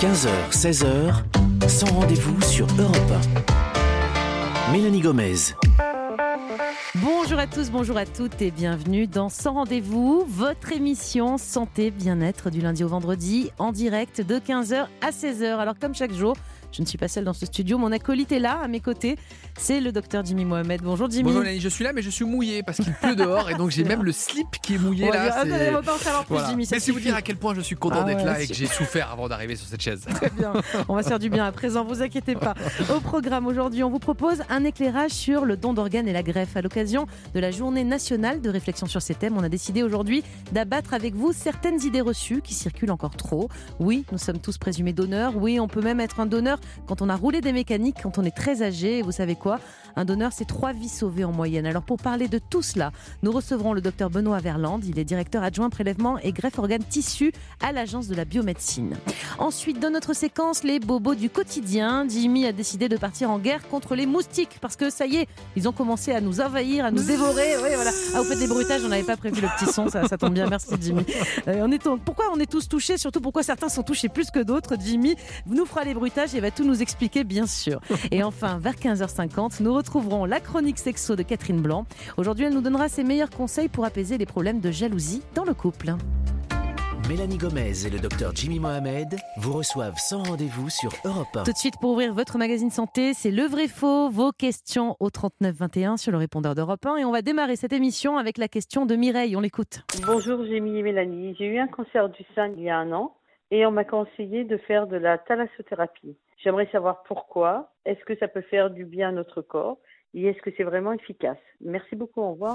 15h, 16h, sans rendez-vous sur Europe 1. Mélanie Gomez. Bonjour à tous, bonjour à toutes et bienvenue dans Sans Rendez-vous, votre émission Santé Bien-être du lundi au vendredi en direct de 15h à 16h. Alors comme chaque jour, je ne suis pas seule dans ce studio. Mon acolyte est là, à mes côtés. C'est le docteur Jimmy Mohamed. Bonjour Jimmy. Bonjour Mélanie, je suis là, mais je suis mouillé parce qu'il pleut dehors et donc j'ai même le slip qui est mouillé là. Ah, on va pas en savoir plus, Voilà. Jimmy. ça Mais c'est vous dire à quel point je suis content Ah d'être ouais, là et que j'ai souffert avant d'arriver sur cette chaise. Très bien. On va se faire du bien à présent, vous inquiétez pas. Au programme aujourd'hui, on vous propose un éclairage sur le don d'organes et la greffe. À l'occasion de la journée nationale de réflexion sur ces thèmes, on a décidé aujourd'hui d'abattre avec vous certaines idées reçues qui circulent encore trop. Oui, nous sommes tous présumés donneurs. Oui, on peut même être un donneur quand on a roulé des mécaniques, quand on est très âgé. Vous savez quoi? Un donneur, c'est trois vies sauvées en moyenne. Alors pour parler de tout cela, nous recevrons le docteur Benoît Verland. Il est directeur adjoint prélèvement et greffe organes tissus à l'agence de la biomédecine. Ensuite, dans notre séquence, les bobos du quotidien, Jimmy a décidé de partir en guerre contre les moustiques parce que ça y est, ils ont commencé à nous envahir, à nous dévorer. Oui, voilà. Ah, vous faites des bruitages, on n'avait pas prévu le petit son, ça, ça tombe bien. Merci Jimmy. Euh, on est pourquoi on est tous touchés, surtout pourquoi certains sont touchés plus que d'autres. Jimmy? Nous fera les bruitages et va tout nous expliquer, bien sûr. Et enfin, vers 15h50, nous retrouverons la chronique sexo de Catherine Blanc. Aujourd'hui, elle nous donnera ses meilleurs conseils pour apaiser les problèmes de jalousie dans le couple. Mélanie Gomez et le docteur Jimmy Mohamed vous reçoivent sans rendez-vous sur Europe 1. Tout de suite, pour ouvrir votre magazine santé, c'est le vrai faux, vos questions au 3921 sur le répondeur d'Europe 1. Et on va démarrer cette émission avec la question de Mireille. On l'écoute. Bonjour Jémy et Mélanie. J'ai eu un cancer du sein il y a un an et on m'a conseillé de faire de la thalassothérapie. J'aimerais savoir pourquoi. Est-ce que ça peut faire du bien à notre corps? Et est-ce que c'est vraiment efficace? Merci beaucoup. Au revoir.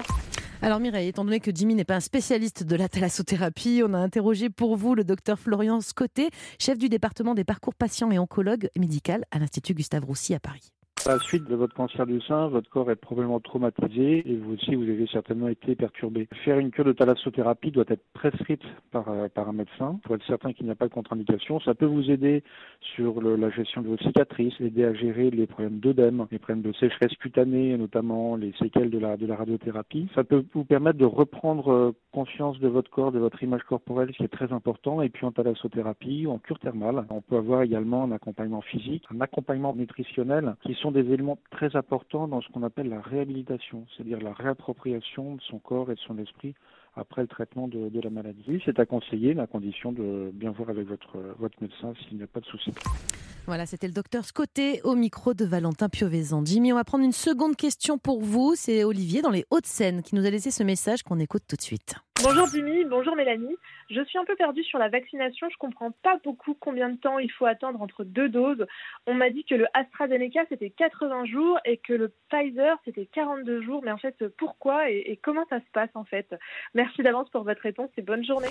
Alors Mireille, étant donné que Jimmy n'est pas un spécialiste de la thalassothérapie, on a interrogé pour vous le docteur Florian Scotté, chef du département des parcours patients et oncologue médical à l'Institut Gustave Roussy à Paris. À la suite de votre cancer du sein, votre corps est probablement traumatisé et vous aussi, vous avez certainement été perturbé. Faire une cure de thalassothérapie doit être prescrite par, euh, par un médecin pour être certain qu'il n'y a pas de contre-indication. Ça peut vous aider sur la gestion de vos cicatrices, aider à gérer les problèmes d'œdème, les problèmes de sécheresse cutanée, notamment les séquelles de la, de la radiothérapie. Ça peut vous permettre de reprendre euh, conscience de votre corps, de votre image corporelle, ce qui est très important. Et puis en thalassothérapie en cure thermale, on peut avoir également un accompagnement physique, un accompagnement nutritionnel, qui sont des éléments très importants dans ce qu'on appelle la réhabilitation, c'est-à-dire la réappropriation de son corps et de son esprit après le traitement de, la maladie. C'est à conseiller, à condition de bien voir avec votre, votre médecin s'il n'y a pas de souci. Voilà, c'était le docteur Scotté au micro de Valentin Piovesan. Jimmy, on va prendre une seconde question pour vous. C'est Olivier dans les Hauts-de-Seine qui nous a laissé ce message qu'on écoute tout de suite. Bonjour Jimmy, bonjour Mélanie. Je suis un peu perdue sur la vaccination. Je comprends pas beaucoup combien de temps il faut attendre entre deux doses. On m'a dit que le AstraZeneca c'était 80 jours et que le Pfizer c'était 42 jours. Mais en fait, pourquoi et, et comment ça se passe en fait? Merci d'avance pour votre réponse et bonne journée.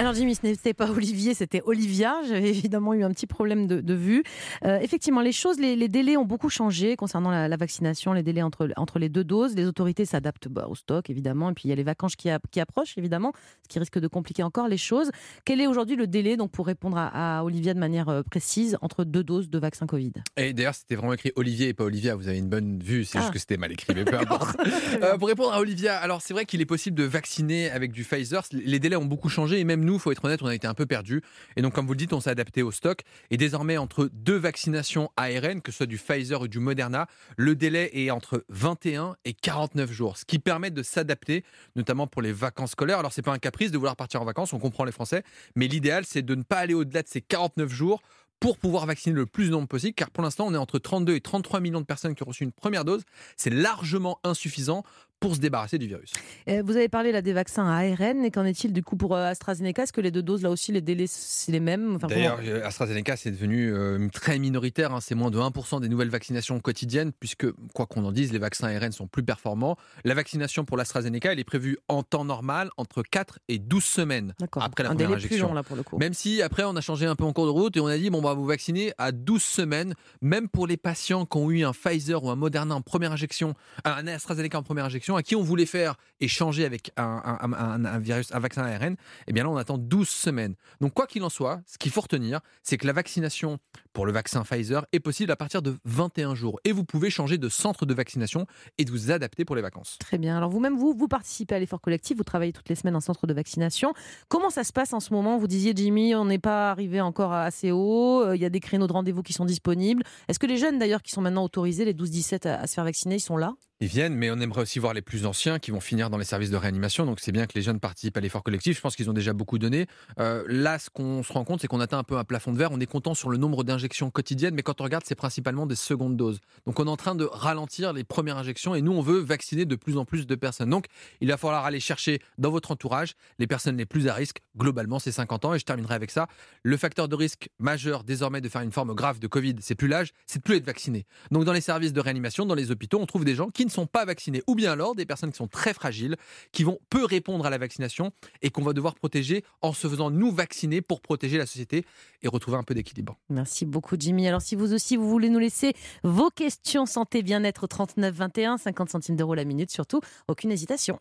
Alors Jimmy, ce n'était pas Olivier, c'était Olivia. J'avais évidemment eu un petit problème de, de vue. Euh, effectivement, les choses, les, les délais ont beaucoup changé concernant la, la vaccination, les délais entre, entre les deux doses. Les autorités s'adaptent bah, au stock, évidemment. Et puis il y a les vacances qui, a- qui approchent, évidemment, ce qui risque de compliquer encore les choses. Quel est aujourd'hui le délai, donc, pour répondre à, à Olivia de manière euh, précise, entre deux doses de vaccin Covid? Et d'ailleurs, c'était vraiment écrit Olivier et pas Olivia. Vous avez une bonne vue, c'est Ah. juste que c'était mal écrit, mais peu importe. Euh, pour répondre à Olivia, alors c'est vrai qu'il est possible de vacciner avec du Pfizer. Les délais ont beaucoup changé et même nous, faut être honnête, on a été un peu perdus. Et donc, comme vous le dites, on s'est adapté au stock. Et désormais, entre deux vaccinations ARN, que ce soit du Pfizer ou du Moderna, le délai est entre 21 et 49 jours, ce qui permet de s'adapter, notamment pour les vacances scolaires. Alors, c'est pas un caprice de vouloir partir en vacances, on comprend les Français, mais l'idéal, c'est de ne pas aller au-delà de ces 49 jours pour pouvoir vacciner le plus de nombre possible, car pour l'instant, on est entre 32 et 33 millions de personnes qui ont reçu une première dose. C'est largement insuffisant pour se débarrasser du virus. Euh, Vous avez parlé là des vaccins à ARN, et qu'en est-il du coup pour euh, AstraZeneca? Est-ce que les deux doses, là aussi, les délais, c'est les mêmes? Enfin, D'ailleurs, comment- euh, AstraZeneca, c'est devenu euh, très minoritaire. hein. C'est moins de 1% des nouvelles vaccinations quotidiennes, puisque, quoi qu'on en dise, les vaccins ARN sont plus performants. La vaccination pour l'AstraZeneca, elle est prévue en temps normal entre 4 et 12 semaines D'accord. après la un première délai plus injection. long là pour le coup. Même si après on a changé un peu en cours de route et on a dit bon bah vous vacciner à 12 semaines, même pour les patients qui ont eu un Pfizer ou un Moderna en première injection, un AstraZeneca en première injection, à qui on voulait faire échanger avec un, virus, un vaccin ARN, eh bien là, on attend 12 semaines. Donc, quoi qu'il en soit, ce qu'il faut retenir, c'est que la vaccination pour le vaccin Pfizer est possible à partir de 21 jours. Et vous pouvez changer de centre de vaccination et de vous adapter pour les vacances. Très bien. Alors, vous-même, vous, vous participez à l'effort collectif, vous travaillez toutes les semaines en centre de vaccination. Comment ça se passe en ce moment? Vous disiez, Jimmy, on n'est pas arrivé encore assez haut, euh, il y a des créneaux de rendez-vous qui sont disponibles. Est-ce que les jeunes, d'ailleurs, qui sont maintenant autorisés, les 12-17 à se faire vacciner, ils sont là? Ils viennent, mais on aimerait aussi voir les plus anciens qui vont finir dans les services de réanimation. Donc c'est bien que les jeunes participent à l'effort collectif. Je pense qu'ils ont déjà beaucoup donné. Euh, là, ce qu'on se rend compte, c'est qu'on atteint un peu un plafond de verre. On est content sur le nombre d'injections quotidiennes, mais quand on regarde, c'est principalement des secondes doses. Donc on est en train de ralentir les premières injections et nous, on veut vacciner de plus en plus de personnes. Donc il va falloir aller chercher dans votre entourage les personnes les plus à risque. Globalement, c'est 50 ans. Et je terminerai avec ça. Le facteur de risque majeur désormais de faire une forme grave de Covid, c'est plus l'âge, c'est de plus être vacciné. Donc dans les services de réanimation, dans les hôpitaux, on trouve des gens qui ne sont pas vaccinés ou bien alors des personnes qui sont très fragiles, qui vont peu répondre à la vaccination et qu'on va devoir protéger en se faisant nous vacciner pour protéger la société et retrouver un peu d'équilibre. Merci beaucoup Jimmy. Alors si vous aussi vous voulez nous laisser vos questions santé bien-être 39 21 50 centimes d'euros la minute surtout, aucune hésitation.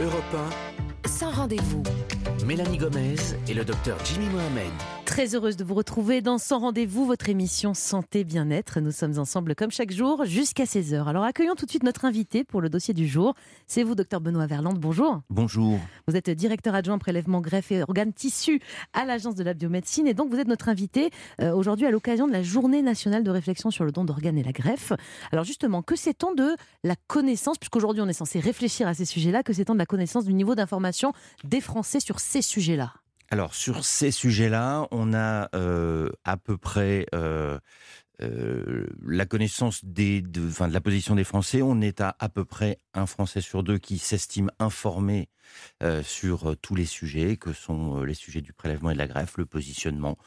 Europe 1, sans rendez-vous. Mélanie Gomez et le docteur Jimmy Mohamed. Très heureuse de vous retrouver dans Sans Rendez-vous, votre émission Santé Bien-être. Nous sommes ensemble comme chaque jour jusqu'à 16h. Alors accueillons tout de suite notre invité pour le dossier du jour. C'est vous, docteur Benoît Verland. Bonjour. Bonjour. Vous êtes directeur adjoint prélèvement greffe et organes tissus à l'Agence de la biomédecine et donc vous êtes notre invité euh, aujourd'hui à l'occasion de la Journée nationale de réflexion sur le don d'organes et la greffe. Alors justement, que sait-on de la connaissance, puisqu'aujourd'hui on est censé réfléchir à ces sujets-là, que sait-on de la connaissance du niveau d'information des Français sur ces sujets-là? Alors sur ces sujets-là, on a euh, à peu près euh, euh, la connaissance des, de, de la position des Français. On est à à peu près un Français sur deux qui s'estime informé sur tous les sujets, que sont les sujets du prélèvement et de la greffe, le positionnement,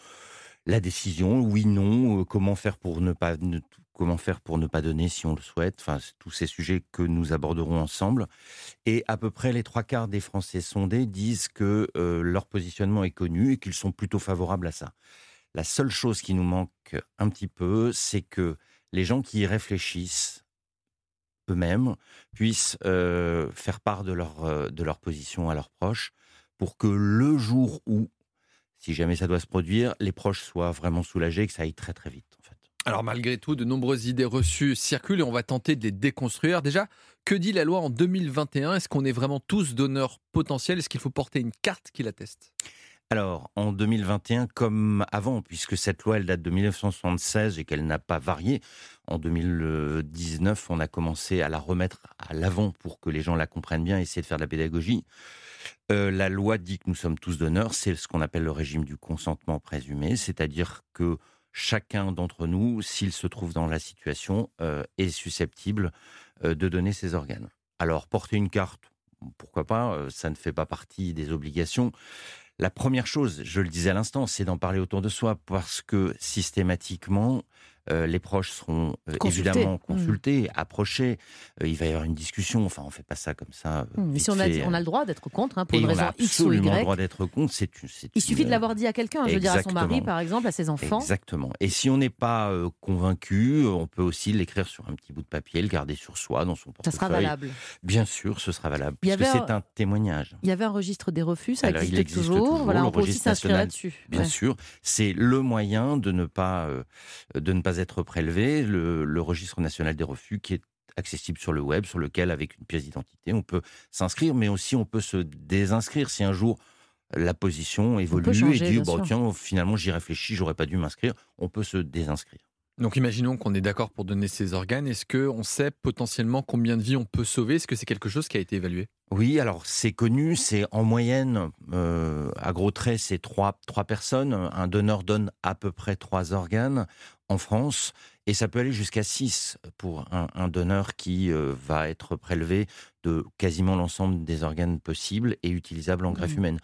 la décision, oui, non, comment faire pour ne pas comment faire pour ne pas donner si on le souhaite, enfin tous ces sujets que nous aborderons ensemble. Et à peu près les trois quarts des Français sondés disent que euh, leur positionnement est connu et qu'ils sont plutôt favorables à ça. La seule chose qui nous manque un petit peu, c'est que les gens qui y réfléchissent eux-mêmes puissent euh, faire part de leur, euh, de leur position à leurs proches pour que le jour où, si jamais ça doit se produire, les proches soient vraiment soulagés et que ça aille très très vite. Alors malgré tout, de nombreuses idées reçues circulent et on va tenter de les déconstruire. Déjà, que dit la loi en 2021 Est-ce qu'on est vraiment tous donneurs potentiels? Est-ce qu'il faut porter une carte qui l'atteste? Alors, en 2021, comme avant, puisque cette loi, elle date de 1976 et qu'elle n'a pas varié, en 2019, on a commencé à la remettre à l'avant pour que les gens la comprennent bien essayer de faire de la pédagogie. Euh, la loi dit que nous sommes tous donneurs, c'est ce qu'on appelle le régime du consentement présumé, c'est-à-dire que chacun d'entre nous, s'il se trouve dans la situation, euh, est susceptible euh, de donner ses organes. Alors, porter une carte, pourquoi pas, ça ne fait pas partie des obligations. La première chose, je le disais à l'instant, c'est d'en parler autour de soi, parce que systématiquement, euh, les proches seront euh, évidemment mmh. consultés, approchés. Euh, il va y avoir une discussion. Enfin, on fait pas ça comme ça. Mmh, mais si on a, on a le droit d'être contre, hein, pour une raison X ou Y. le droit d'être contre. C'est, il suffit de l'avoir dit à quelqu'un, je veux dire à son mari, par exemple, à ses enfants. Exactement. Et si on n'est pas convaincu, on peut aussi l'écrire sur un petit bout de papier, le garder sur soi, dans son portefeuille. Ça sera valable. Bien sûr, ce sera valable, puisque c'est un témoignage. Il y avait un registre des refus, ça existe, toujours. Voilà, on peut aussi s'inscrire là-dessus. Bien sûr, c'est le moyen de ne pas de ne pas être prélevé le, registre national des refus qui est accessible sur le web, sur lequel, avec une pièce d'identité, on peut s'inscrire, mais aussi on peut se désinscrire si un jour la position évolue et dit bon, tiens, finalement j'y réfléchis, j'aurais pas dû m'inscrire, on peut se désinscrire. Donc imaginons qu'on est d'accord pour donner ses organes. Est-ce qu'on sait potentiellement combien de vies on peut sauver? Est-ce que c'est quelque chose qui a été évalué? Oui, alors c'est connu, c'est en moyenne, euh, à gros traits, c'est trois, trois personnes. Un donneur donne à peu près trois organes en France. Et ça peut aller jusqu'à 6 pour un, donneur qui euh, va être prélevé de quasiment l'ensemble des organes possibles et utilisables en greffe mmh. humaine.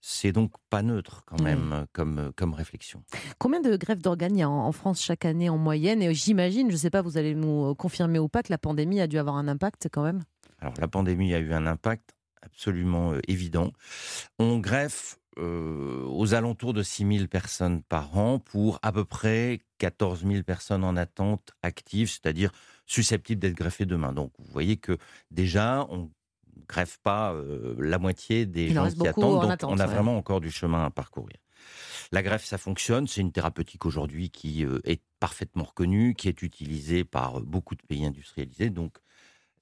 C'est donc pas neutre quand même comme, comme réflexion. Combien de greffes d'organes il y a en, France chaque année en moyenne? Et j'imagine, je ne sais pas, vous allez nous confirmer ou pas, que la pandémie a dû avoir un impact quand même? Alors la pandémie a eu un impact absolument euh, évident. On greffe euh, aux alentours de 6 000 personnes par an pour à peu près 14 000 personnes en attente active, c'est-à-dire susceptibles d'être greffées demain. Donc vous voyez que déjà, on greffe pas euh, la moitié des gens qui attendent, donc on a vraiment encore du chemin à parcourir. La greffe, ça fonctionne. C'est une thérapeutique aujourd'hui qui euh, est parfaitement reconnue, qui est utilisée par beaucoup de pays industrialisés. Donc,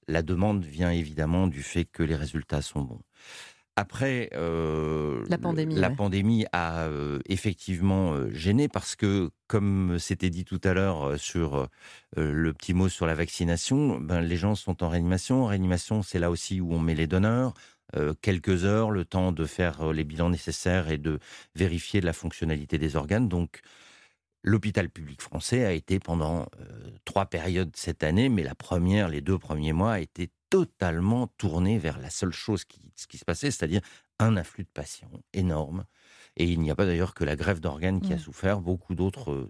la demande vient évidemment du fait que les résultats sont bons. Après, euh, la pandémie, la pandémie a euh, effectivement gêné parce que, comme c'était dit tout à l'heure sur le petit mot sur la vaccination, ben, les gens sont en réanimation. En réanimation, c'est là aussi où on met les donneurs. Euh, quelques heures, le temps de faire euh, les bilans nécessaires et de vérifier la fonctionnalité des organes. Donc, l'hôpital public français a été pendant euh, trois périodes cette année, mais la première, les deux premiers mois, a été totalement tourné vers la seule chose qui, qui se passait, c'est-à-dire un afflux de patients énorme. Et il n'y a pas d'ailleurs que la grève d'organes qui a souffert, beaucoup d'autres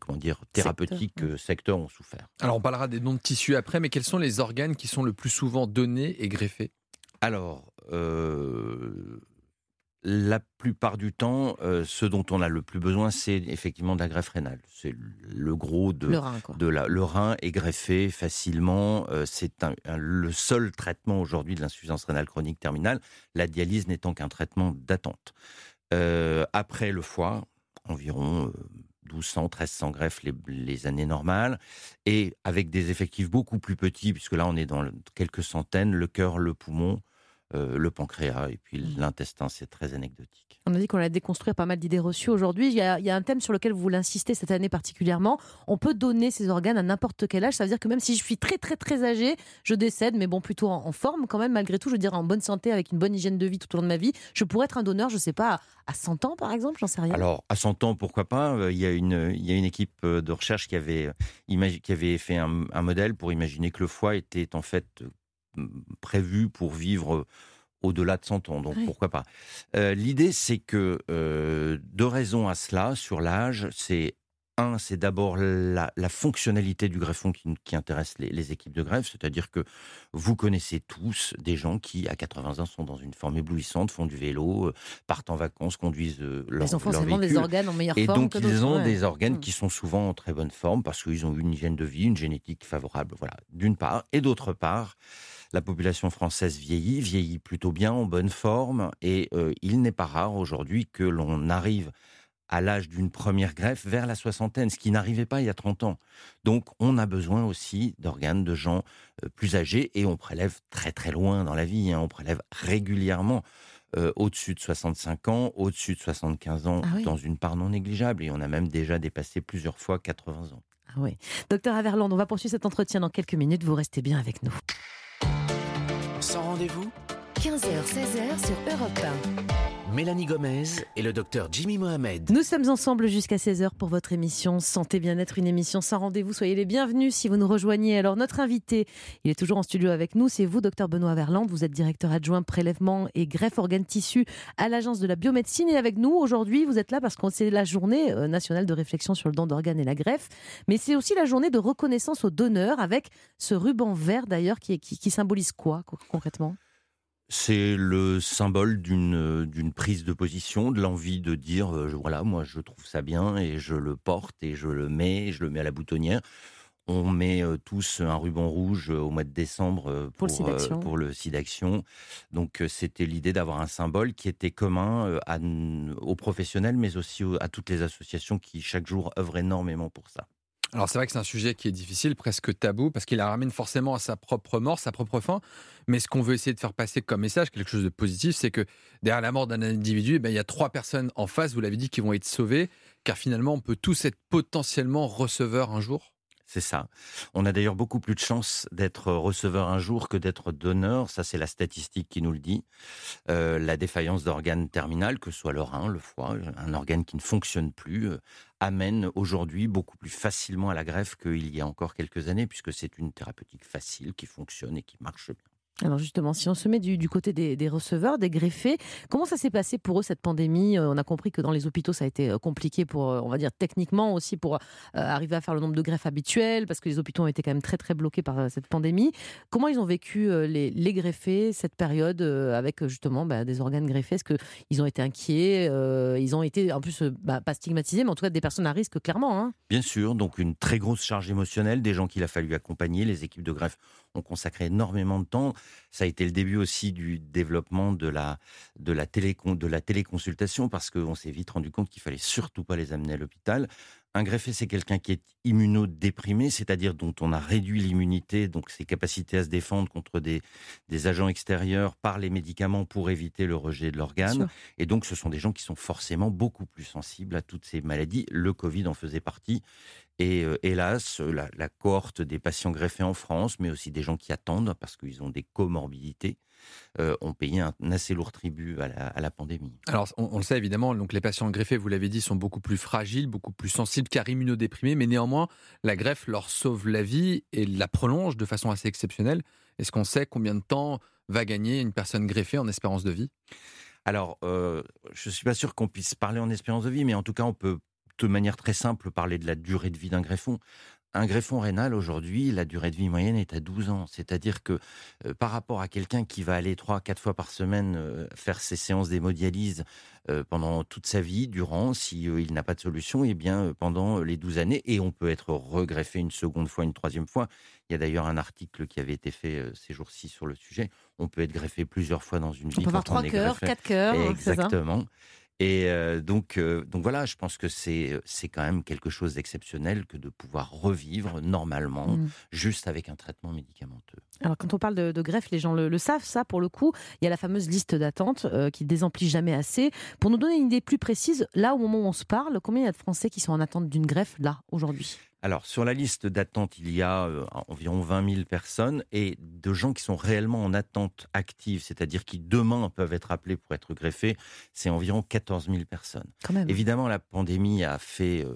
comment dire, thérapeutiques mmh. secteurs ont souffert. Alors on parlera des dons de tissus après, mais quels sont les organes qui sont le plus souvent donnés et greffés? Alors, euh, la plupart du temps, euh, ce dont on a le plus besoin, c'est effectivement de la greffe rénale. C'est le gros de, le rein. De la, le rein est greffé facilement. Euh, c'est le seul traitement aujourd'hui de l'insuffisance rénale chronique terminale, la dialyse n'étant qu'un traitement d'attente. après le foie, environ 1200, 1300 greffes les, années normales, et avec des effectifs beaucoup plus petits, puisque là on est dans quelques centaines, le cœur, le poumon, euh, le pancréas et puis mmh. l'intestin, c'est très anecdotique. On a dit qu'on allait déconstruire pas mal d'idées reçues aujourd'hui. Il, y, a, un thème sur lequel vous l'insistez cette année particulièrement. On peut donner ses organes à n'importe quel âge. Ça veut dire que même si je suis très très très âgé, je décède, mais bon, plutôt en, forme quand même, malgré tout, je veux dire en bonne santé, avec une bonne hygiène de vie tout au long de ma vie. Je pourrais être un donneur, je sais pas, à 100 ans par exemple, j'en sais rien. Alors, à 100 ans, pourquoi pas? Euh, il y, a une, il y a une équipe euh, de recherche qui avait, qui avait fait un, un modèle pour imaginer que le foie était en fait prévu pour vivre au-delà de 100 ans, donc pourquoi pas. Euh, l'idée, c'est que euh, deux raisons à cela sur l'âge, c'est un, c'est d'abord la, fonctionnalité du greffon qui, intéresse les, équipes de greffe, c'est-à-dire que vous connaissez tous des gens qui, à 80 ans, sont dans une forme éblouissante, font du vélo, euh, partent en vacances, conduisent leur, Ils ont forcément des organes en meilleure et forme. Et donc, ils ont des organes mmh. qui sont souvent en très bonne forme parce qu'ils ont une hygiène de vie, une génétique favorable, voilà, d'une part. Et d'autre part, la population française vieillit, vieillit plutôt bien, en bonne forme, et euh, il n'est pas rare aujourd'hui que l'on arrive à l'âge d'une première greffe vers la soixantaine, ce qui n'arrivait pas il y a 30 ans. Donc on a besoin aussi d'organes de gens euh, plus âgés et on prélève très très loin dans la vie, hein. on prélève régulièrement. Euh, au-dessus de 65 ans, au-dessus de 75 ans, ah dans une part non négligeable. Et on a même déjà dépassé plusieurs fois 80 ans. Ah oui. Docteur Averland, on va poursuivre cet entretien dans quelques minutes. Vous restez bien avec nous. Sans rendez-vous 15h-16h sur Europe 1. Mélanie Gomez et le docteur Jimmy Mohamed. Nous sommes ensemble jusqu'à 16h pour votre émission Santé Bien-être, une émission sans rendez-vous. Soyez les bienvenus si vous nous rejoignez. Alors, notre invité, il est toujours en studio avec nous, c'est vous, docteur Benoît Verland. Vous êtes directeur adjoint prélèvement et greffe organes tissus à l'Agence de la biomédecine. Et avec nous, aujourd'hui, vous êtes là parce que c'est la journée euh, nationale de réflexion sur le don d'organes et la greffe. Mais c'est aussi la journée de reconnaissance aux donneurs avec ce ruban vert d'ailleurs qui, qui, qui symbolise quoi concrètement? C'est le symbole d'une d'une prise de position, de l'envie de dire euh, voilà, moi je trouve ça bien et je le porte et je le mets, je le mets à la boutonnière. On met euh, tous un ruban rouge euh, au mois de décembre pour, pour le SIDAction. Donc c'était l'idée d'avoir un symbole qui était commun à, aux professionnels, mais aussi à toutes les associations qui chaque jour œuvrent énormément pour ça. Alors c'est vrai que c'est un sujet qui est difficile, presque tabou, parce qu'il la ramène forcément à sa propre mort, sa propre fin. Mais ce qu'on veut essayer de faire passer comme message, quelque chose de positif, c'est que derrière la mort d'un individu, eh ben, il y a trois personnes en face, vous l'avez dit, qui vont être sauvées, car finalement on peut tous être potentiellement receveurs un jour. C'est ça. On a d'ailleurs beaucoup plus de chances d'être receveur un jour que d'être donneur. Ça, c'est la statistique qui nous le dit. Euh, la défaillance d'organes terminales, que ce soit le rein, le foie, un organe qui ne fonctionne plus, euh, amène aujourd'hui beaucoup plus facilement à la greffe qu'il y a encore quelques années, puisque c'est une thérapeutique facile qui fonctionne et qui marche bien. Alors justement, si on se met du, côté des, receveurs, des greffés, comment ça s'est passé pour eux cette pandémie? Euh, On a compris que dans les hôpitaux, ça a été euh, compliqué pour, euh, on va dire techniquement aussi, pour arriver à faire le nombre de greffes habituels, parce que les hôpitaux ont été quand même très très bloqués par cette pandémie. Comment ils ont vécu les, greffés cette période avec justement bah, des organes greffés? Est-ce qu'ils ont été inquiets Ils ont été en plus bah, pas stigmatisés, mais en tout cas des personnes à risque clairement. Hein? Bien sûr, donc une très grosse charge émotionnelle, des gens qu'il a fallu accompagner, les équipes de greffe ont consacré énormément de temps. Ça a été le début aussi du développement de la, de la, de la téléconsultation parce qu'on s'est vite rendu compte qu'il fallait surtout pas les amener à l'hôpital. Un greffé, c'est quelqu'un qui est immunodéprimé, c'est-à-dire dont on a réduit l'immunité, donc ses capacités à se défendre contre des, des agents extérieurs par les médicaments pour éviter le rejet de l'organe. Et donc, ce sont des gens qui sont forcément beaucoup plus sensibles à toutes ces maladies. Le Covid en faisait partie. Et euh, hélas, la, la, cohorte des patients greffés en France, mais aussi des gens qui attendent parce qu'ils ont des comorbidités, euh, ont payé un, assez lourd tribut à la, pandémie. Alors, on, le sait évidemment, donc les patients greffés, vous l'avez dit, sont beaucoup plus fragiles, beaucoup plus sensibles car immunodéprimés, mais néanmoins, la greffe leur sauve la vie et la prolonge de façon assez exceptionnelle. Est-ce qu'on sait combien de temps va gagner une personne greffée en espérance de vie? Alors, euh, je ne suis pas sûr qu'on puisse parler en espérance de vie, mais en tout cas, on peut de manière très simple parler de la durée de vie d'un greffon. Un greffon rénal, aujourd'hui, la durée de vie moyenne est à 12 ans. C'est-à-dire que euh, par rapport à quelqu'un qui va aller 3-4 fois par semaine euh, faire ses séances d'hémodialyse euh, pendant toute sa vie, durant, s'il il n'a pas de solution, et eh bien pendant les 12 années, et on peut être regreffé une seconde fois, une troisième fois. Il y a d'ailleurs un article qui avait été fait ces jours-ci sur le sujet. On peut être greffé plusieurs fois dans une vie. On peut avoir 3 cœurs, 4 cœurs. Exactement. Et euh, donc, euh, donc voilà, je pense que c'est c'est quand même quelque chose d'exceptionnel que de pouvoir revivre normalement, mmh. juste avec un traitement médicamenteux. Alors quand on parle de, greffe, les gens le, savent, ça pour le coup, il y a la fameuse liste d'attente euh, qui désemplit jamais assez. Pour nous donner une idée plus précise, là au moment où on se parle, combien il y a de Français qui sont en attente d'une greffe là aujourd'hui? Alors, sur la liste d'attente, il y a euh, environ 20 000 personnes et de gens qui sont réellement en attente active, c'est-à-dire qui demain peuvent être appelés pour être greffés, c'est environ 14 000 personnes. Évidemment, la pandémie a fait, euh,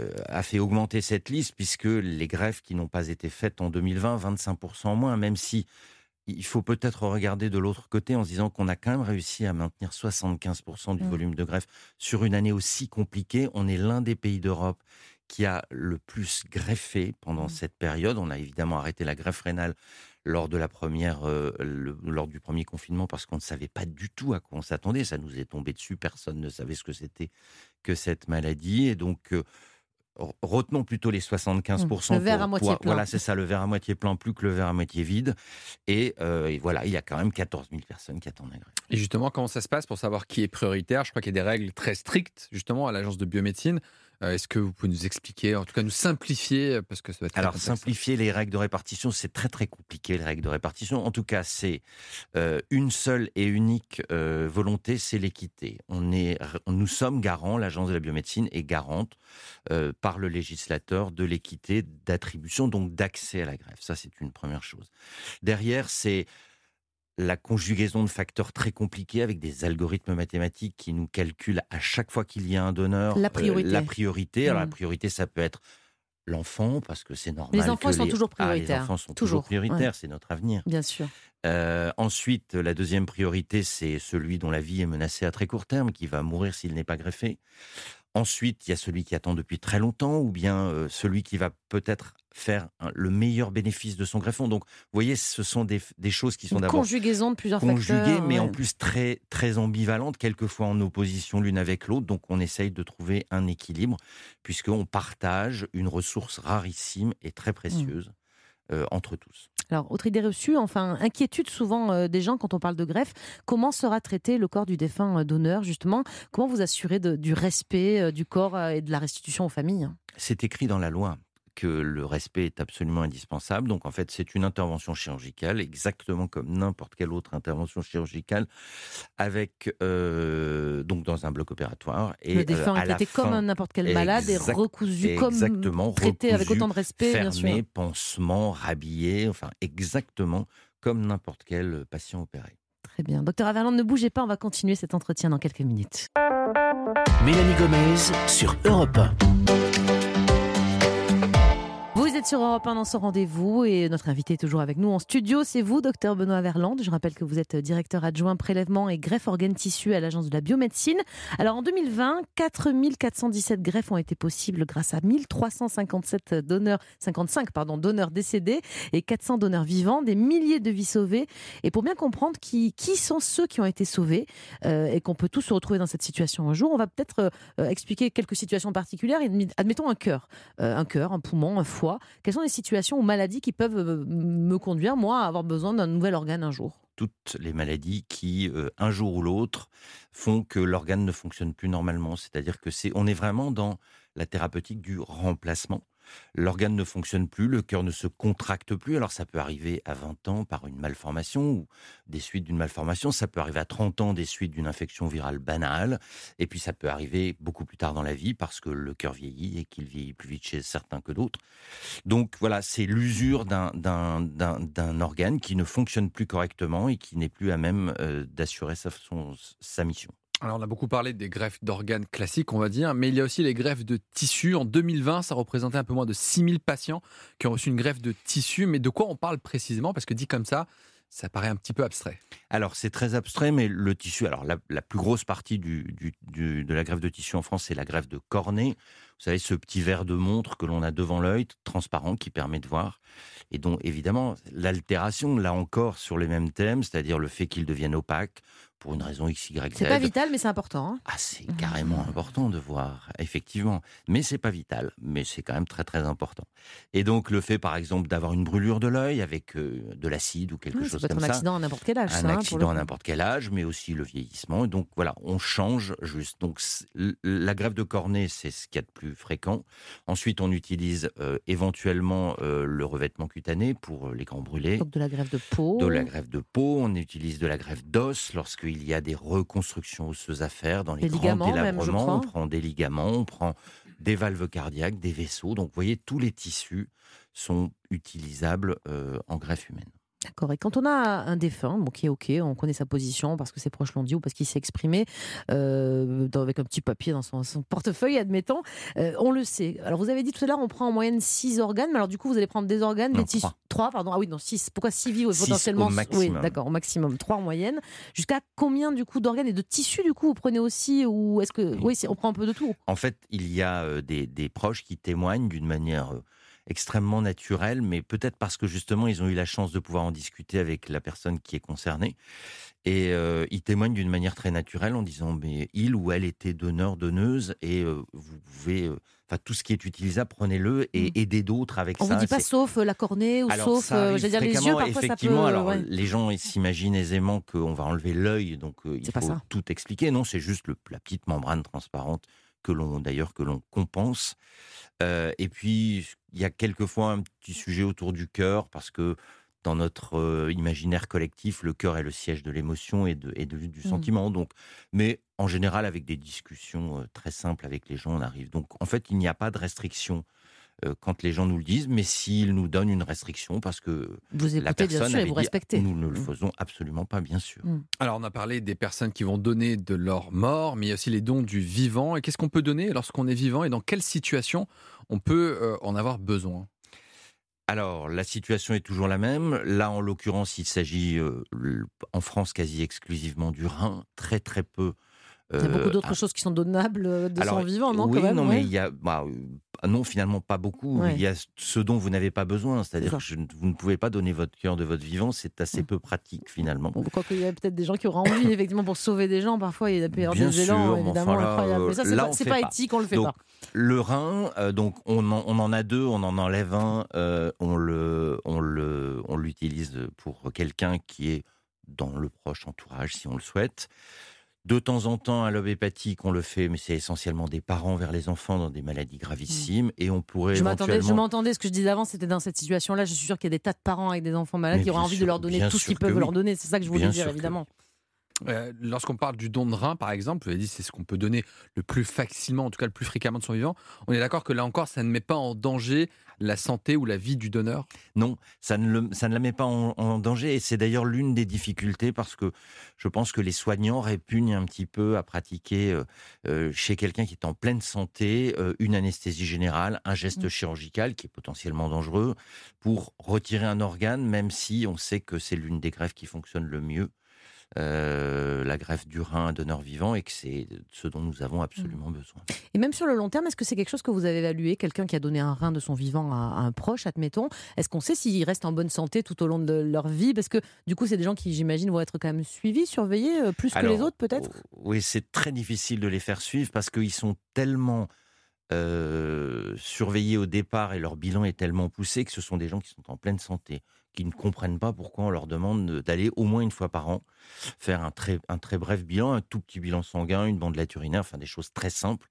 euh, a fait augmenter cette liste puisque les greffes qui n'ont pas été faites en 2020, 25% en moins, même si il faut peut-être regarder de l'autre côté en se disant qu'on a quand même réussi à maintenir 75% du mmh. volume de greffes sur une année aussi compliquée. On est l'un des pays d'Europe qui a le plus greffé pendant mmh. cette période. On a évidemment arrêté la greffe rénale lors de la première, euh, lors du premier confinement parce qu'on ne savait pas du tout à quoi on s'attendait. Ça nous est tombé dessus. Personne ne savait ce que c'était que cette maladie. Et donc, euh, retenons plutôt les 75%. Mmh. Le verre à moitié plein. Voilà, c'est ça, le verre à moitié plein, plus que le verre à moitié vide. Et, euh, voilà, il y a quand même 14 000 personnes qui attendent la greffe. Et justement, comment ça se passe pour savoir qui est prioritaire? Je crois qu'il y a des règles très strictes, justement, à l'agence de biomédecine. Euh, est-ce que vous pouvez nous expliquer, en tout cas nous simplifier, euh, parce que ça va être Alors simplifier les règles de répartition, c'est très très compliqué les règles de répartition. En tout cas, c'est euh, une seule et unique volonté, c'est l'équité. On est, nous sommes garants, l'agence de la biomédecine est garante par le législateur de l'équité d'attribution, donc d'accès à la greffe. Ça, c'est une première chose. Derrière, c'est la conjugaison de facteurs très compliqués avec des algorithmes mathématiques qui nous calculent à chaque fois qu'il y a un donneur la priorité. la priorité. Alors la mmh. priorité, ça peut être l'enfant parce que c'est normal. Les enfants sont toujours ah, prioritaires. les enfants sont toujours, prioritaires, c'est notre avenir. Bien sûr. Euh, ensuite, la deuxième priorité, c'est celui dont la vie est menacée à très court terme, qui va mourir s'il n'est pas greffé. Ensuite, il y a celui qui attend depuis très longtemps, ou bien euh, celui qui va peut-être faire le meilleur bénéfice de son greffon. Donc, vous voyez, ce sont des, choses qui sont d'abord conjugaison de plusieurs conjuguées, mais en plus très très ambivalentes, quelquefois en opposition l'une avec l'autre. Donc, on essaye de trouver un équilibre, puisqu'on partage une ressource rarissime et très précieuse. Mmh. Euh, entre tous. Alors, autre idée reçue, enfin, inquiétude souvent euh, des gens quand on parle de greffe, comment sera traité le corps du défunt euh, d'honneur, justement? Comment vous assurer du respect du corps et de la restitution aux familles? C'est écrit dans la loi que le respect est absolument indispensable. Donc en fait, c'est une intervention chirurgicale, exactement comme n'importe quelle autre intervention chirurgicale, avec euh, donc dans un bloc opératoire. Et le défunt est traité comme n'importe quel malade et recousu comme traité avec autant de respect, fermé, bien pansement, rhabillé, enfin exactement comme n'importe quel patient opéré. Très bien. Docteur Averland, ne bougez pas, on va continuer cet entretien dans quelques minutes. Mélanie Gomez sur Europe 1. Sur Europe 1 dans ce rendez-vous et notre invité est toujours avec nous en studio. C'est vous, docteur Benoît Verland. Je rappelle que vous êtes directeur adjoint prélèvement et greffe organes tissus à l'Agence de la biomédecine. Alors en 2020, 4417 greffes ont été possibles grâce à 1357 donneurs, 55 pardon, donneurs décédés et 400 donneurs vivants, des milliers de vies sauvées. Et pour bien comprendre qui, qui sont ceux qui ont été sauvés euh, et qu'on peut tous se retrouver dans cette situation un jour, on va peut-être euh, expliquer quelques situations particulières. Admettons un cœur, euh, un cœur, un poumon, un foie. Quelles sont les situations ou maladies qui peuvent euh, me conduire, moi, à avoir besoin d'un nouvel organe un jour? Toutes les maladies qui, euh, un jour ou l'autre, font que l'organe ne fonctionne plus normalement. C'est-à-dire que c'est, on est vraiment dans la thérapeutique du remplacement l'organe ne fonctionne plus, le cœur ne se contracte plus. Alors ça peut arriver à 20 ans par une malformation ou des suites d'une malformation, ça peut arriver à 30 ans des suites d'une infection virale banale, et puis ça peut arriver beaucoup plus tard dans la vie parce que le cœur vieillit et qu'il vieillit plus vite chez certains que d'autres. Donc voilà, c'est l'usure d'un organe qui ne fonctionne plus correctement et qui n'est plus à même euh, d'assurer sa mission. Alors, on a beaucoup parlé des greffes d'organes classiques, on va dire, mais il y a aussi les greffes de tissus. En 2020, ça représentait un peu moins de 6000 patients qui ont reçu une greffe de tissu. Mais de quoi on parle précisément? Parce que dit comme ça, ça paraît un petit peu abstrait. Alors, c'est très abstrait, mais le tissu, alors la, plus grosse partie de la greffe de tissu en France, c'est la greffe de cornée. Vous savez, ce petit verre de montre que l'on a devant l'œil, transparent, qui permet de voir. Et donc, évidemment, l'altération, là encore, sur les mêmes thèmes, c'est-à-dire le fait qu'il devienne opaque, pour une raison X, Y, Z. C'est pas vital, mais c'est important. Hein. ah, c'est carrément important de voir, effectivement. Mais c'est pas vital, mais c'est quand même très très important. Et donc le fait, par exemple, d'avoir une brûlure de l'œil avec euh, de l'acide ou quelque chose comme ça. Un accident à n'importe quel âge. Un hein, accident à n'importe quel âge, mais aussi le vieillissement. Et donc voilà, on change juste. Donc la greffe de cornée, c'est ce qu'il y a de plus fréquent. Ensuite, on utilise euh, éventuellement euh, le revêtement cutané pour les grands brûlés. Donc de la greffe de peau. De la greffe de peau. On utilise de la greffe d'os lorsque il y a des reconstructions osseuses à faire dans les grands délabrements. on prend des ligaments, on prend des valves cardiaques, des vaisseaux. Donc, vous voyez, tous les tissus sont utilisables euh, en greffe humaine. D'accord. Et quand on a un défunt, bon, qui est OK, on connaît sa position parce que ses proches l'ont dit ou parce qu'il s'est exprimé euh, avec un petit papier dans son, portefeuille, admettons, euh, on le sait. Alors, vous avez dit tout à l'heure, on prend en moyenne 6 organes, mais alors du coup, vous allez prendre des organes, des tissus. 3, pardon. Ah oui, non, 6. Pourquoi 6 vivent potentiellement au maximum. Oui, d'accord, au maximum. 3 en moyenne. Jusqu'à combien, du coup, d'organes et de tissus, du coup, vous prenez aussi Ou est-ce que. Oui, on prend un peu de tout? En fait, il y a euh, des, des proches qui témoignent d'une manière extrêmement naturel, mais peut-être parce que justement ils ont eu la chance de pouvoir en discuter avec la personne qui est concernée. Et euh, ils témoignent d'une manière très naturelle en disant mais il ou elle était donneur, donneuse, et euh, vous pouvez, euh, enfin tout ce qui est utilisable, prenez-le et mmh. aidez d'autres avec ça. On ne dit pas sauf la cornée ou sauf, j'allais dire les yeux, parfois ça peut. Alors les gens s'imaginent aisément qu'on va enlever l'œil, donc il faut tout expliquer. Non, c'est juste le, la petite membrane transparente que l'on d'ailleurs que l'on compense. Euh, et puis il y a quelquefois un petit sujet autour du cœur parce que dans notre euh, imaginaire collectif, le cœur est le siège de l'émotion et, de, et du mmh. sentiment. Donc, mais en général, avec des discussions euh, très simples avec les gens, on arrive. Donc, en fait, il n'y a pas de restriction quand les gens nous le disent, mais s'ils nous donnent une restriction parce que vous la personne et vous respectez. nous ne le mm. faisons absolument pas, bien sûr. Mm. Alors on a parlé des personnes qui vont donner de leur mort, mais il y a aussi les dons du vivant. Et qu'est-ce qu'on peut donner lorsqu'on est vivant et dans quelle situation on peut euh, en avoir besoin? Alors, la situation est toujours la même. Là, en l'occurrence, il s'agit euh, en France quasi exclusivement du rein, très très peu il y a beaucoup d'autres choses qui sont donnables de son vivant, non Oui, quand même, non, mais il y a, bah, ah non, finalement, pas beaucoup. Il y a ce dont vous n'avez pas besoin. C'est-à-dire que vous ne pouvez pas donner votre cœur de votre vivant. C'est assez peu pratique, finalement. On croit qu'il y a peut-être des gens qui auraient envie, effectivement, pour sauver des gens. Parfois, il y a des élans, évidemment, incroyables. Mais ça, c'est pas, éthique, on le fait pas. Le rein, euh, donc on en, on en, a deux, on en enlève un, euh, on le, on le, on l'utilise pour quelqu'un qui est dans le proche entourage, si on le souhaite. De temps en temps, un lobe hépatique, on le fait, mais c'est essentiellement des parents vers les enfants dans des maladies gravissimes. Et on pourrait. Je m'entendais, ce que je disais avant, c'était dans cette situation-là. Je suis sûr qu'il y a des tas de parents avec des enfants malades qui auraient envie de leur donner tout ce qu'ils peuvent leur donner. C'est ça que je voulais dire, évidemment. Euh, Lorsqu'on parle du don de rein, par exemple, vous avez dit c'est ce qu'on peut donner le plus facilement, en tout cas le plus fréquemment de son vivant. On est d'accord que là encore, ça ne met pas en danger la santé ou la vie du donneur? Non, ça ne, le- ça ne la met pas en, en danger et c'est d'ailleurs l'une des difficultés parce que je pense que les soignants répugnent un petit peu à pratiquer euh, euh, chez quelqu'un qui est en pleine santé euh, une anesthésie générale, un geste Mm. chirurgical qui est potentiellement dangereux pour retirer un organe, même si on sait que c'est l'une des greffes qui fonctionne le mieux. Euh, la greffe du rein donneur vivant et que c'est ce dont nous avons absolument besoin. Et même sur le long terme, est-ce que c'est quelque chose que vous avez évalué Quelqu'un qui a donné un rein de son vivant à, à un proche, admettons. Est-ce qu'on sait s'ils restent en bonne santé tout au long de leur vie? Parce que du coup, c'est des gens qui, j'imagine, vont être quand même suivis, surveillés, euh, plus que les autres peut-être? Oui, c'est très difficile de les faire suivre parce qu'ils sont tellement euh, surveillés au départ et leur bilan est tellement poussé que ce sont des gens qui sont en pleine santé, qui ne comprennent pas pourquoi on leur demande de- d'aller au moins une fois par an faire un très, un très bref bilan, un tout petit bilan sanguin, une bandelette urinaire, enfin des choses très simples.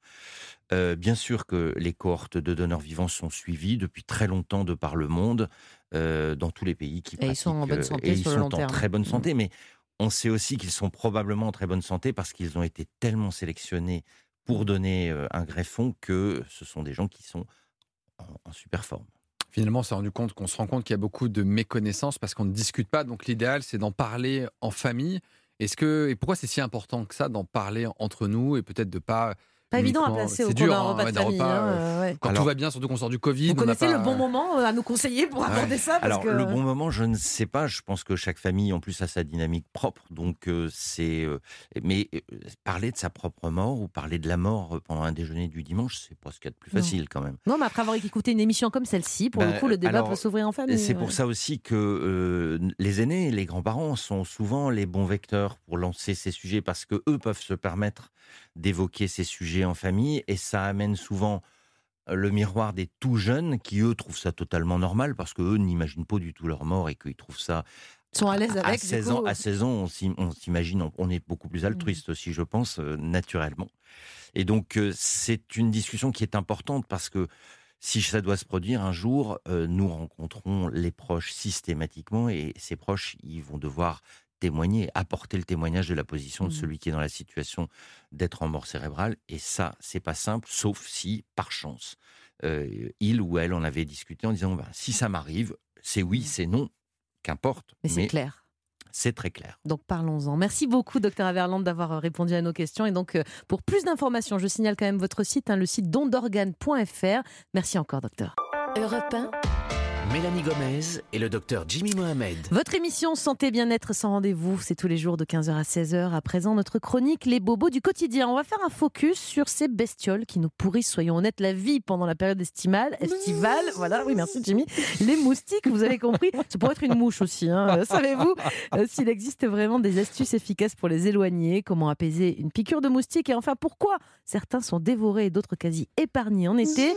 Euh, bien sûr que les cohortes de donneurs vivants sont suivies depuis très longtemps de par le monde, euh, dans tous les pays qui Et ils sont en bonne euh, santé et ils sur le sont long en terme. très bonne Mm. santé, mais on sait aussi qu'ils sont probablement en très bonne santé parce qu'ils ont été tellement sélectionnés pour donner un greffon que ce sont des gens qui sont en, en super forme. Finalement, on s'est rendu compte qu'on se rend compte qu'il y a beaucoup de méconnaissances parce qu'on ne discute pas. Donc l'idéal, c'est d'en parler en famille. Est-ce que et pourquoi c'est si important que ça d'en parler entre nous et peut-être de pas Pas évident à placer au c'est cours dur, d'un hein, repas de d'un famille. repas, hein, euh, euh, ouais. Quand Alors- tout va bien, surtout qu'on sort du Covid, Vous on n'a connaissez pas- le bon moment euh, à nous conseiller pour aborder ça parce Alors que... le bon moment, je ne sais pas. Je pense que chaque famille, en plus, a sa dynamique propre. Donc euh, c'est. euh, mais euh, parler de sa propre mort ou parler de la mort pendant un déjeuner du dimanche, c'est pas ce qu'il y a de plus Non. facile quand même. Non, mais après avoir écouté une émission comme celle-ci, pour Ben, le coup, le débat alors, peut s'ouvrir en famille. C'est ouais. pour ça aussi que euh, les aînés, les grands-parents sont souvent les bons vecteurs pour lancer ces sujets parce que eux peuvent se permettre d'évoquer ces sujets en famille et ça amène souvent euh, le miroir des tout jeunes qui eux trouvent ça totalement normal parce que eux n'imaginent pas du tout leur mort et qu'ils trouvent ça sont à l'aise à avec. du 16 coup. ans, à 16 ans, on s'im- on s'imagine, on, on est beaucoup plus altruiste aussi, je pense, euh, naturellement. Et donc, euh, c'est une discussion qui est importante parce que si ça doit se produire un jour, euh, nous rencontrons les proches systématiquement et ces proches, ils vont devoir témoigner, apporter le témoignage de la position de Mhm. celui qui est dans la situation d'être en mort cérébrale. Et ça, c'est pas simple, sauf si, par chance, euh, il ou elle en avait discuté en disant, bah, si ça m'arrive, c'est oui, c'est non, qu'importe. Mais c'est clair. C'est très clair. Donc parlons-en. Merci beaucoup, docteur Averland, d'avoir euh, répondu à nos questions. Et donc, euh, pour plus d'informations, je signale quand même votre site, hein, le site dondorgane.fr. Merci encore, docteur. Europe 1, Mélanie Gomez et le docteur Jimmy Mohamed. Votre émission Santé Bien-être sans rendez-vous, c'est tous les jours de 15h à 16h. À présent, notre chronique Les bobos du quotidien. On va faire un focus sur ces bestioles qui nous pourrissent, soyons honnêtes, la vie pendant la période estivale. estivale voilà, oui, merci Jimmy. Les moustiques, vous avez compris, ça pourrait être une mouche aussi. hein. Euh, Savez-vous euh, s'il existe vraiment des astuces efficaces pour les éloigner Comment apaiser une piqûre de moustique Et enfin, pourquoi certains sont dévorés et d'autres quasi épargnés en été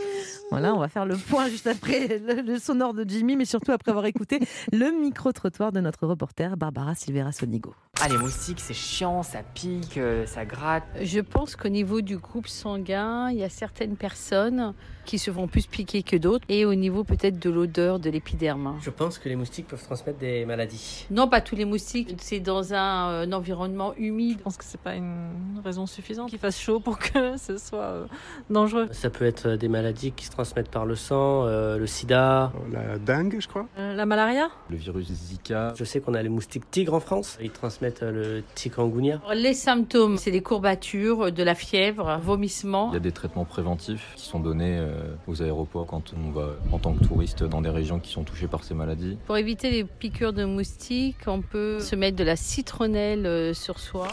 Voilà, on va faire le point juste après le, le sonore de Jimmy, mais surtout après avoir écouté le micro-trottoir de notre reporter Barbara Silvera Sonigo. Ah, les moustiques, c'est chiant, ça pique, euh, ça gratte. Je pense qu'au niveau du groupe sanguin, il y a certaines personnes qui se font plus piquer que d'autres, et au niveau peut-être de l'odeur de l'épiderme. Je pense que les moustiques peuvent transmettre des maladies. Non, pas tous les moustiques, c'est dans un, euh, un environnement humide. Je pense que c'est pas une raison suffisante qu'il fasse chaud pour que ce soit euh, dangereux. Ça peut être des maladies qui se transmettent par le sang, euh, le sida. La dengue, je crois. Euh, la malaria? Le virus Zika. Je sais qu'on a les moustiques tigres en France. Ils transmettent euh, le chikungunya. Les symptômes, c'est des courbatures, de la fièvre, vomissements. Il y a des traitements préventifs qui sont donnés euh, aux aéroports quand on va en tant que touriste dans des régions qui sont touchées par ces maladies. Pour éviter les piqûres de moustiques, on peut se mettre de la citronnelle euh, sur soi.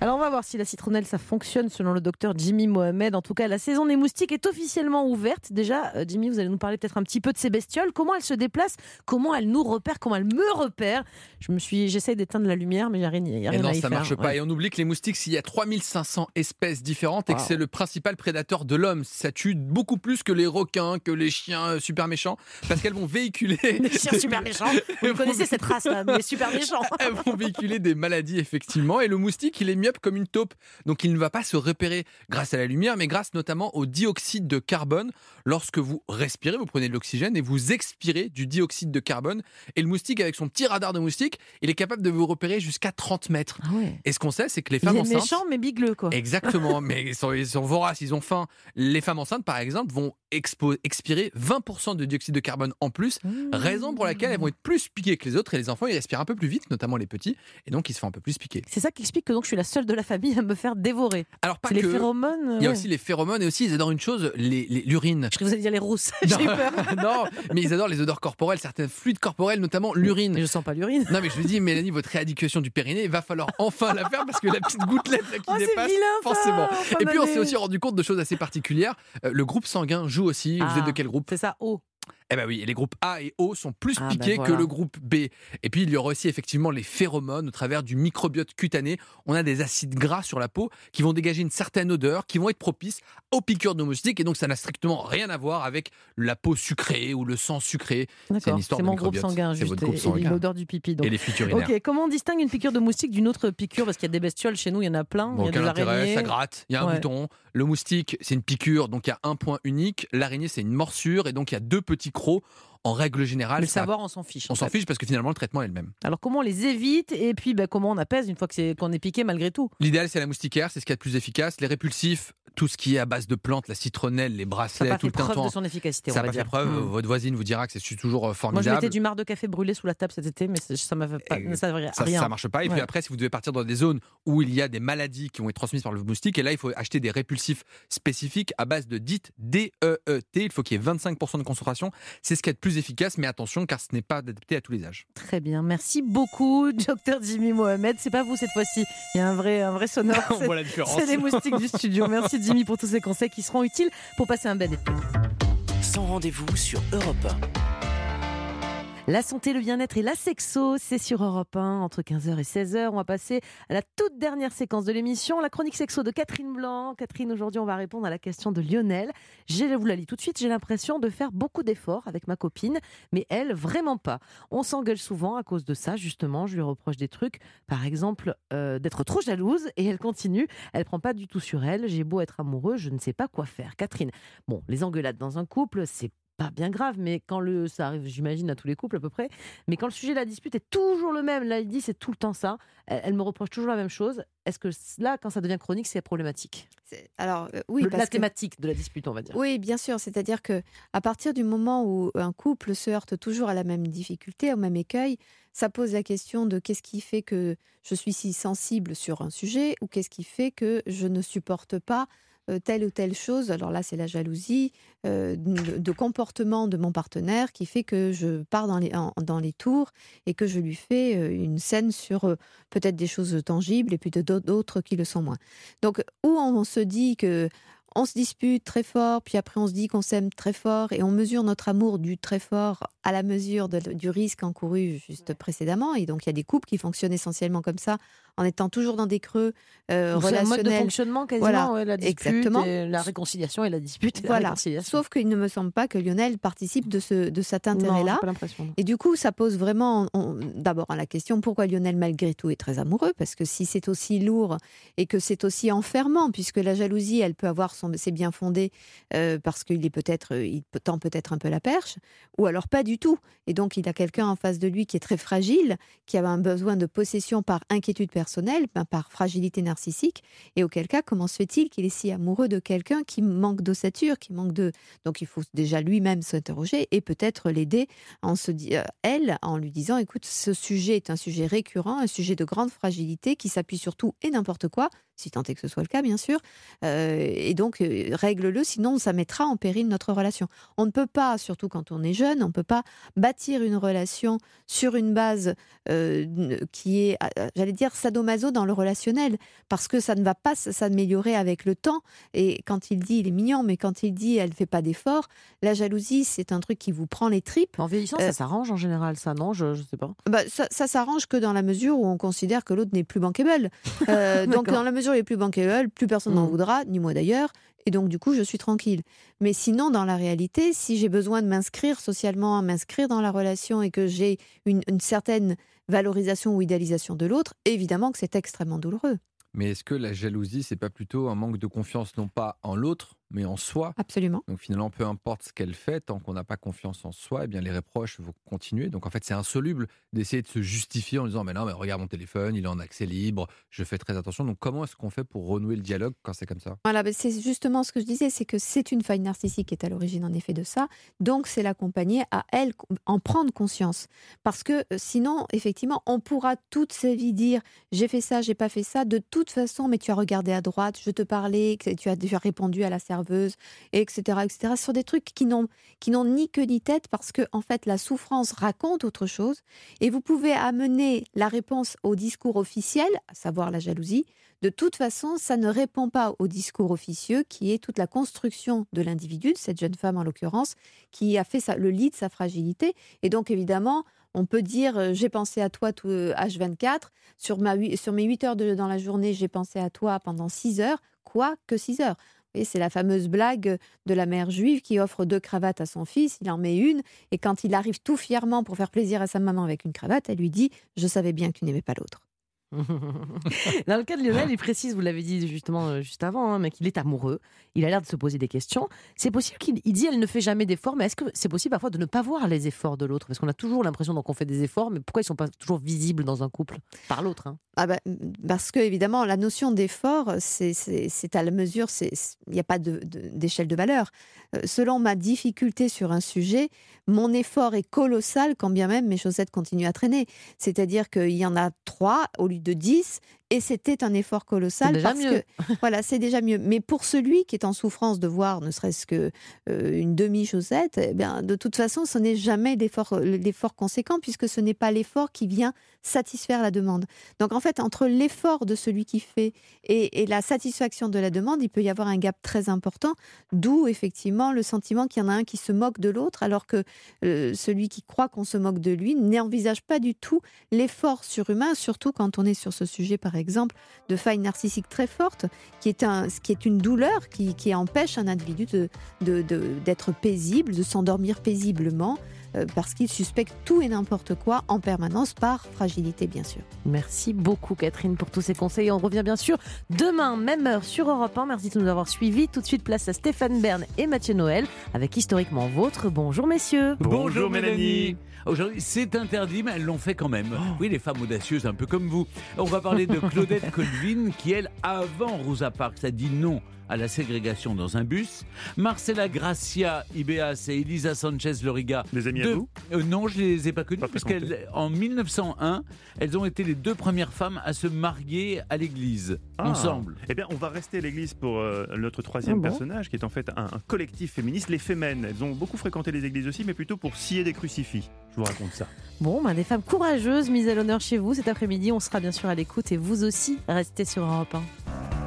Alors on va voir si la citronnelle ça fonctionne selon le docteur Jimmy Mohamed. En tout cas, la saison des moustiques est officiellement ouverte. Déjà, euh, Jimmy, vous allez nous parler peut-être un petit peu de ces bestioles. Comment elles se déplacent? Comment elles nous repèrent? Comment elles me repèrent? Je me suis, j'essaie d'éteindre la lumière, mais il n'y a rien, rien non, à y ça faire. marche pas. Ouais. Et on oublie que les moustiques, s'il y a 3500 espèces différentes et que c'est le principal prédateur de l'homme, ça tue beaucoup plus que les requins, que les chiens euh, super méchants, parce qu'elles vont véhiculer. Les chiens super méchants. Vous connaissez cette race là, mais super méchants. Elles vont véhiculer des maladies, effectivement. Et le moustique, il est up comme une taupe. Donc il ne va pas se repérer grâce à la lumière, mais grâce notamment au dioxyde de carbone. Lorsque vous respirez, vous prenez de l'oxygène et vous expirez du dioxyde de carbone. Et le moustique, avec son petit radar de moustique, il est capable de vous repérer jusqu'à 30 mètres. Ah ouais. Et ce qu'on sait, c'est que les Il femmes est enceintes. méchant, mais bigleux, quoi. Exactement, mais ils sont, ils sont voraces, ils ont faim. Les femmes enceintes, par exemple, vont expirer 20% de dioxyde de carbone en plus, Mmh. raison pour laquelle elles vont être plus piquées que les autres. Et les enfants, ils respirent un peu plus vite, notamment les petits, et donc ils se font un peu plus piquer. C'est ça qui explique que donc je suis la seule de la famille à me faire dévorer. Alors, pas C'est les que. phéromones. Il y a ouais. aussi les phéromones et aussi ils adorent une chose, les- les- l'urine. Je crois que vous allez dire les rousses. J'ai eu peur. non, mais ils adorent les odeurs corporelles, certains fluides corporels, notamment l'urine. Mais je sens pas l'urine. Non, mais je vous dis, Mélanie, votre rééducation du périnée, il va falloir enfin la faire parce que la petite gouttelette là, qui Oh, c'est dépasse, vilain, forcément. en fin Et puis, on s'est aussi rendu compte de choses assez particulières. Euh, le groupe sanguin joue aussi. Vous Ah, êtes de quel groupe? C'est ça, O. Eh ben oui, les groupes A et O sont plus Ah, ben piqués voilà. que le groupe B. Et puis il y aura aussi effectivement les phéromones au travers du microbiote cutané. On a des acides gras sur la peau qui vont dégager une certaine odeur, qui vont être propices aux piqûres de moustiques. Et donc ça n'a strictement rien à voir avec la peau sucrée ou le sang sucré. C'est une D'accord. histoire de mon groupe sanguin, juste. votre groupe et- et sanguin. l'odeur du pipi. donc. Et les. Ok, comment on distingue une piqûre de moustique d'une autre piqûre? Parce qu'il y a des bestioles chez nous, il y en a plein. Bon, il y a des araignées. ça gratte, il y a un Ouais. bouton. Le moustique, c'est une piqûre, donc il y a un point unique. L'araignée, c'est une morsure, et donc il y a deux petits crocs. En règle générale, le ça- savoir, on s'en fiche. on en s'en fait. fiche parce que finalement le traitement est le même. Alors comment on les évite et puis bah, comment on apaise une fois qu'on est piqué malgré tout? L'idéal, c'est la moustiquaire, c'est ce qu'il y a de plus efficace. Les répulsifs, tout ce qui est à base de plantes, la citronnelle, les Ça bracelets, tout le preuve tintouin. de son efficacité, Ça n'a pas fait preuve. Hmm. Votre voisine vous dira que c'est toujours euh, Moi, je formidable. mettais du marc de café brûlé sous la table cet été, mais ça Ça, ça, rien. ça marche pas. Et puis après, si vous devez partir dans des zones où il y a des maladies qui vont être transmises par le moustique, et là, il faut acheter des répulsifs spécifiques à base de DIT, D-E-E-T. Il faut qu'il y ait 25% de concentration. C'est ce qui est le plus efficace, mais attention, car ce n'est pas adapté à tous les âges. Très bien, merci beaucoup, docteur Jimmy Mohamed. C'est pas vous cette fois-ci, il y a un vrai, un vrai sonore. On C'est- voit la différence. C'est les moustiques du studio. Merci Jimmy pour tous ces conseils qui seront utiles pour passer un bel été. Sans rendez-vous sur Europe 1. La santé, le bien-être et la sexo, c'est sur Europe 1 entre 15h et 16h. On va passer à la toute dernière séquence de l'émission, la chronique sexo de Catherine Blanc. Catherine, aujourd'hui, on va répondre à la question de Lionel. Je vous la lis tout de suite. J'ai l'impression de faire beaucoup d'efforts avec ma copine, mais elle, vraiment pas. On s'engueule souvent à cause de ça, justement. Je lui reproche des trucs, par exemple, euh, d'être trop jalouse, et elle continue. Elle prend pas du tout sur elle. J'ai beau être amoureux, je ne sais pas quoi faire. Catherine, bon, les engueulades dans un couple, c'est pas bien grave, mais quand le, ça arrive, j'imagine, à tous les couples à peu près, mais quand le sujet de la dispute est toujours le même, là, il dit c'est tout le temps ça, elle, elle me reproche toujours la même chose, est-ce que là, quand ça devient chronique, c'est problématique? Alors euh, oui, Le- parce La que- thématique de la dispute, on va dire. Oui, bien sûr. C'est-à-dire que à partir du moment où un couple se heurte toujours à la même difficulté, au même écueil, ça pose la question de qu'est-ce qui fait que je suis si sensible sur un sujet ou qu'est-ce qui fait que je ne supporte pas euh, telle ou telle chose. Alors là, c'est la jalousie euh, de, de comportement de mon partenaire qui fait que je pars dans les, en- dans les tours et que je lui fais euh, une scène sur peut-être des choses tangibles et puis d'autres qui le sont moins. Donc, où on se dit que on se dispute très fort, puis après on se dit qu'on s'aime très fort et on mesure notre amour du très fort à la mesure de- du risque encouru juste précédemment. Et donc il y a des couples qui fonctionnent essentiellement comme ça, en étant toujours dans des creux euh, C'est un mode de relationnels. fonctionnement quasiment, Voilà, ouais, la dispute, exactement. et la réconciliation et la dispute et la Voilà. réconciliation. Sauf qu'il ne me semble pas que Lionel participe de, ce, de cet intérêt-là. Et du coup, ça pose vraiment d'abord la question pourquoi Lionel, malgré tout, est très amoureux? Parce que si c'est aussi lourd et que c'est aussi enfermant, puisque la jalousie, elle peut avoir son, ses bien fondés euh, parce qu'il est peut-être, euh, il peut- tend peut-être un peu la perche, ou alors pas du tout. Et donc, il a quelqu'un en face de lui qui est très fragile, qui a un besoin de possession par inquiétude personnelle, ben, par fragilité narcissique. Et auquel cas, comment se fait-il qu'il est si amoureux de quelqu'un qui manque d'ossature, qui manque de. Donc, il faut déjà lui-même s'interroger et peut-être l'aider en se dit, euh, elle, en lui disant écoute, ce sujet est un sujet récurrent, un sujet de grande fragilité qui s'appuie sur tout et n'importe quoi, si tant est que ce soit le cas, bien sûr. Euh, et donc, euh, règle-le, sinon ça mettra en péril notre relation. On ne peut pas, surtout quand on est jeune, on ne peut pas bâtir une relation sur une base qui est, j'allais dire, sadomaso dans le relationnel, parce que ça ne va pas s'améliorer avec le temps. Et quand il dit, il est mignon, mais quand il dit, elle ne fait pas d'efforts, la jalousie, c'est un truc qui vous prend les tripes. En vieillissant, Euh, ça s'arrange en général, ça, non? Je, je sais pas. bah, ça, ça s'arrange que dans la mesure où on considère que l'autre n'est plus bankable. Euh, donc dans la mesure où il est plus bankable, plus personne n'en Mm. voudra, ni moi d'ailleurs. Et donc du coup, je suis tranquille. Mais sinon, dans la réalité, si j'ai besoin de m'inscrire socialement, m'inscrire dans la relation et que j'ai une, une certaine valorisation ou idéalisation de l'autre, évidemment que c'est extrêmement douloureux. Mais est-ce que la jalousie, c'est pas plutôt un manque de confiance, non pas en l'autre, mais en soi Absolument. Donc finalement, peu importe ce qu'elle fait, tant qu'on n'a pas confiance en soi, eh bien les reproches vont continuer. Donc en fait, c'est insoluble d'essayer de se justifier en disant mais non, mais regarde mon téléphone, il est en accès libre, je fais très attention. Donc comment est-ce qu'on fait pour renouer le dialogue quand c'est comme ça? Voilà, ben, c'est justement ce que je disais, c'est que c'est une faille narcissique qui est à l'origine en effet de ça. Donc c'est l'accompagner à elle en prendre conscience, parce que euh, sinon, effectivement, on pourra toute sa vie dire j'ai fait ça, j'ai pas fait ça. De toute façon, mais tu as regardé à droite, je te parlais, tu as déjà répondu à la serveuse, etc., etc. Sur des trucs qui n'ont qui n'ont ni queue ni tête, parce que en fait la souffrance raconte autre chose, et vous pouvez amener la réponse au discours officiel, à savoir la jalousie. De toute façon, ça ne répond pas au discours officieux qui est toute la construction de l'individu, de cette jeune femme en l'occurrence, qui a fait le lit de sa fragilité. Et donc évidemment, on peut dire euh, j'ai pensé à toi tout H24, sur, ma, sur mes 8 heures de, dans la journée, j'ai pensé à toi pendant 6 heures, quoi que 6 heures. Et c'est la fameuse blague de la mère juive qui offre deux cravates à son fils, il en met une, et quand il arrive tout fièrement pour faire plaisir à sa maman avec une cravate, elle lui dit Je savais bien que tu n'aimais pas l'autre. Dans le cas de Lionel, il précise, vous l'avez dit justement euh, juste avant, hein, mais qu'il est amoureux. Il a l'air de se poser des questions. C'est possible qu'il dit elle ne fait jamais d'efforts, mais est-ce que c'est possible parfois de ne pas voir les efforts de l'autre? Parce qu'on a toujours l'impression qu'on fait des efforts, mais pourquoi ils sont pas toujours visibles dans un couple? Par l'autre hein ah bah, Parce que évidemment, la notion d'effort, c'est à la mesure, il n'y a pas d'échelle de, de, valeur. Euh, selon ma difficulté sur un sujet, mon effort est colossal quand bien même mes chaussettes continuent à traîner. C'est-à-dire qu'il y en a trois au lieu de dix et c'était un effort colossal parce mieux. que voilà, c'est déjà mieux. Mais pour celui qui est en souffrance de voir ne serait-ce que euh, une demi chaussette, eh bien de toute façon, ce n'est jamais l'effort l'effort conséquent puisque ce n'est pas l'effort qui vient satisfaire la demande. Donc en fait, entre l'effort de celui qui fait et, et, la satisfaction de la demande, il peut y avoir un gap très important, d'où effectivement le sentiment qu'il y en a un qui se moque de l'autre, alors que euh, celui qui croit qu'on se moque de lui n'envisage pas du tout l'effort surhumain, surtout quand on est sur ce sujet, par exemple, de faille narcissique très forte, qui est, un, qui est une douleur qui, qui empêche un individu d'être de, de, paisible, de s'endormir paisiblement. Euh, parce qu'il suspecte tout et n'importe quoi en permanence par fragilité, bien sûr. Merci beaucoup, Catherine, pour tous ces conseils. On revient bien sûr demain, même heure, sur Europe 1. Merci de nous avoir suivis. Tout de suite, place à Stéphane Bern et Mathieu Noël avec Historiquement Vôtre. Bonjour, messieurs. Bonjour, Mélanie. Aujourd'hui, c'est interdit, mais elles l'ont fait quand même. Oui, les femmes audacieuses, un peu comme vous. On va parler de Claudette Colvin, qui, elle, avant Rosa Parks, a dit non à la ségrégation dans un bus. Marcela Gracia Ibeas et Elisa Sanchez Loriga. Des amis à vous euh, Non, je les ai pas connues parce qu'en 1901, elles ont été les deux premières femmes à se marier à l'église ah. ensemble. Eh bien, on va rester à l'église pour euh, notre troisième Ah bon personnage, qui est en fait un, un collectif féministe, les Femmes. Elles ont beaucoup fréquenté les églises aussi, mais plutôt pour scier des crucifix. Je vous raconte ça. Bon, ben, des femmes courageuses mises à l'honneur chez vous cet après-midi. On sera bien sûr à l'écoute et vous aussi, restez sur Europe 1.